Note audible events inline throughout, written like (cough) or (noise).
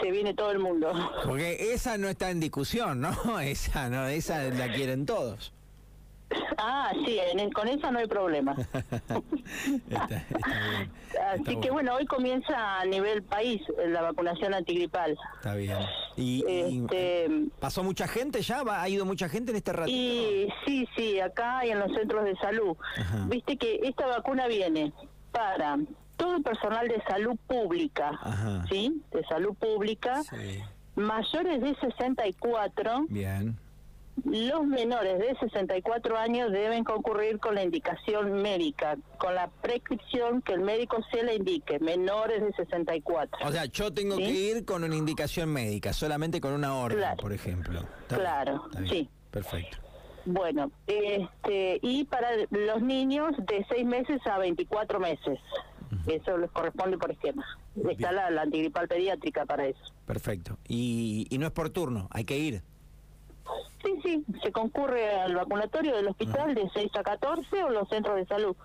se viene todo el mundo. Porque esa no está en discusión, ¿no? (laughs) Esa no, esa la quieren todos. Ah, sí, en- con eso no hay problema. (laughs) Está- está bien, Así está que bueno. bueno, hoy comienza a nivel país eh, la vacunación antigripal. Está bien. Y, y- Este, pasó mucha gente ya, ¿Va- ha ido mucha gente en este ratito. y sí, sí, acá y en los centros de salud. Ajá. Viste que esta vacuna viene para todo el personal de salud pública, Ajá. ¿sí? De salud pública, Sí. mayores de 64 Bien. Los menores de 64 años deben concurrir con la indicación médica, con la prescripción que el médico se le indique, menores de 64. O sea, yo tengo ¿Sí? que ir con una indicación médica, solamente con una orden, Claro. por ejemplo. Está Claro, bien, sí. Perfecto. Bueno, este, y para los niños de 6 meses a 24 meses. Eso les corresponde por esquema. Está la, la antigripal pediátrica para eso. Perfecto. Y, y no es por turno, hay que ir. Sí, sí, se concurre al vacunatorio del hospital de 6 a 14 o los centros de salud.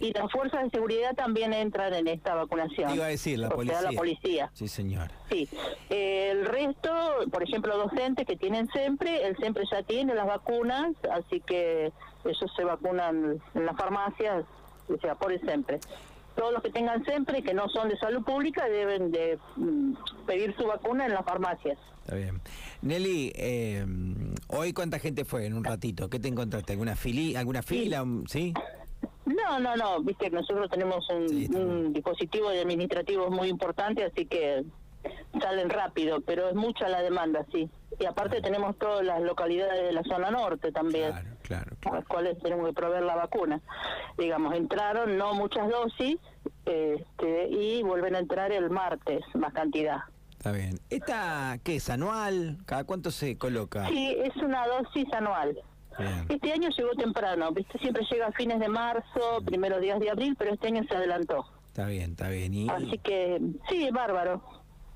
Y- Y las fuerzas de seguridad también entran en esta vacunación. Iba a decir, la policía. la policía. Sí, señor. Sí. El resto, por ejemplo, docentes que tienen siempre, el siempre ya tiene las vacunas, así que ellos se vacunan en las farmacias, o sea, por el siempre. Todos los que tengan siempre, que no son de salud pública, deben de mm, pedir su vacuna en las farmacias. Está bien. Nelly, eh, hoy cuánta gente fue en un ratito. ¿Qué te encontraste? ¿Alguna fili alguna fila? ¿Sí? No, no, no, viste que nosotros tenemos un, Sí, un dispositivo de administrativo muy importante, así que salen rápido, pero es mucha la demanda, sí. Y aparte tenemos todas las localidades de la zona norte también, Claro, claro, a claro. las cuales tenemos que proveer la vacuna. Digamos, entraron no muchas dosis este, y vuelven a entrar el martes, más cantidad. Está bien. ¿Esta qué es? ¿Anual? ¿Cada cuánto se coloca? Sí, es una dosis anual. Bien. Este año llegó temprano, viste, siempre llega a fines de marzo, primeros días de abril, pero este año se adelantó. Está bien, está bien. Y, Así que sí, bárbaro.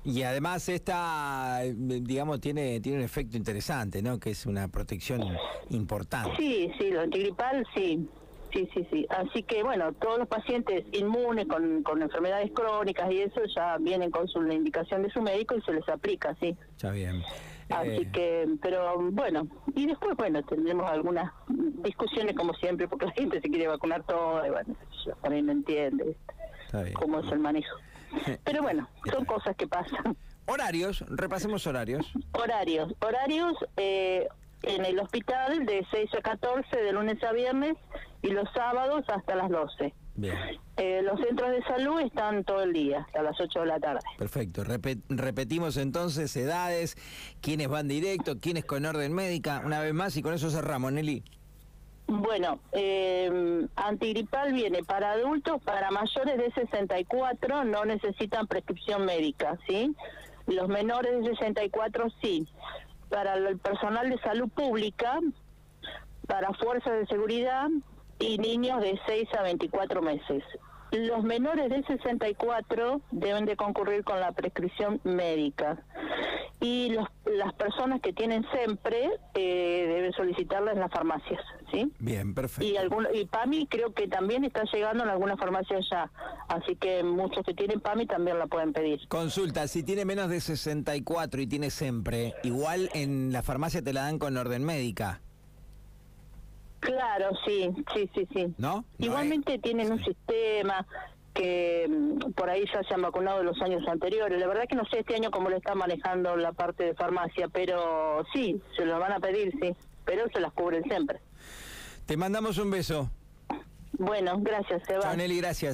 y además esta, digamos, tiene, tiene un efecto interesante, ¿no? Que es una protección importante. Sí, sí, lo antigripal, sí. Sí, sí, sí. Así que bueno, todos los pacientes inmunes con, con enfermedades crónicas y eso ya vienen con su la indicación de su médico y se les aplica, sí. Está bien. Así Eh, que, pero bueno, y después, bueno, tendremos algunas discusiones como siempre, porque la gente se quiere vacunar todo, y bueno, yo también no entiende cómo es el manejo. (laughs) Pero bueno, son cosas que pasan. Horarios, repasemos horarios. Horarios. Horarios eh, en el hospital de 6 a 14 de lunes a viernes y los sábados hasta las 12. Bien. Eh, los centros de salud están todo el día, hasta las 8 de la tarde. Perfecto. Repe- repetimos entonces edades, quiénes van directo, quiénes con orden médica, una vez más y con eso cerramos, Nelly. Bueno, eh, antigripal viene para adultos, para mayores de 64 no necesitan prescripción médica, ¿sí? Los menores de 64 sí. Para el personal de salud pública, para fuerzas de seguridad y niños de 6 a 24 meses. Los menores de 64 deben de concurrir con la prescripción médica y los- las personas que tienen siempre eh, deben solicitarla en las farmacias, ¿sí? Bien, perfecto. Y, algún, y PAMI creo que también está llegando en algunas farmacias ya, así que muchos que tienen PAMI también la pueden pedir. Consulta, si tiene menos de 64 y tiene siempre, igual en la farmacia te la dan con orden médica, Claro, sí, sí, sí, sí. ¿no? No Igualmente tienen un sistema que mm, por ahí ya se han vacunado los años anteriores. La verdad que no sé este año cómo lo está manejando la parte de farmacia, pero sí, se lo van a pedir, sí, pero se las cubren siempre. Te mandamos un beso. Bueno, gracias, Seba. Chao, Nelly, gracias.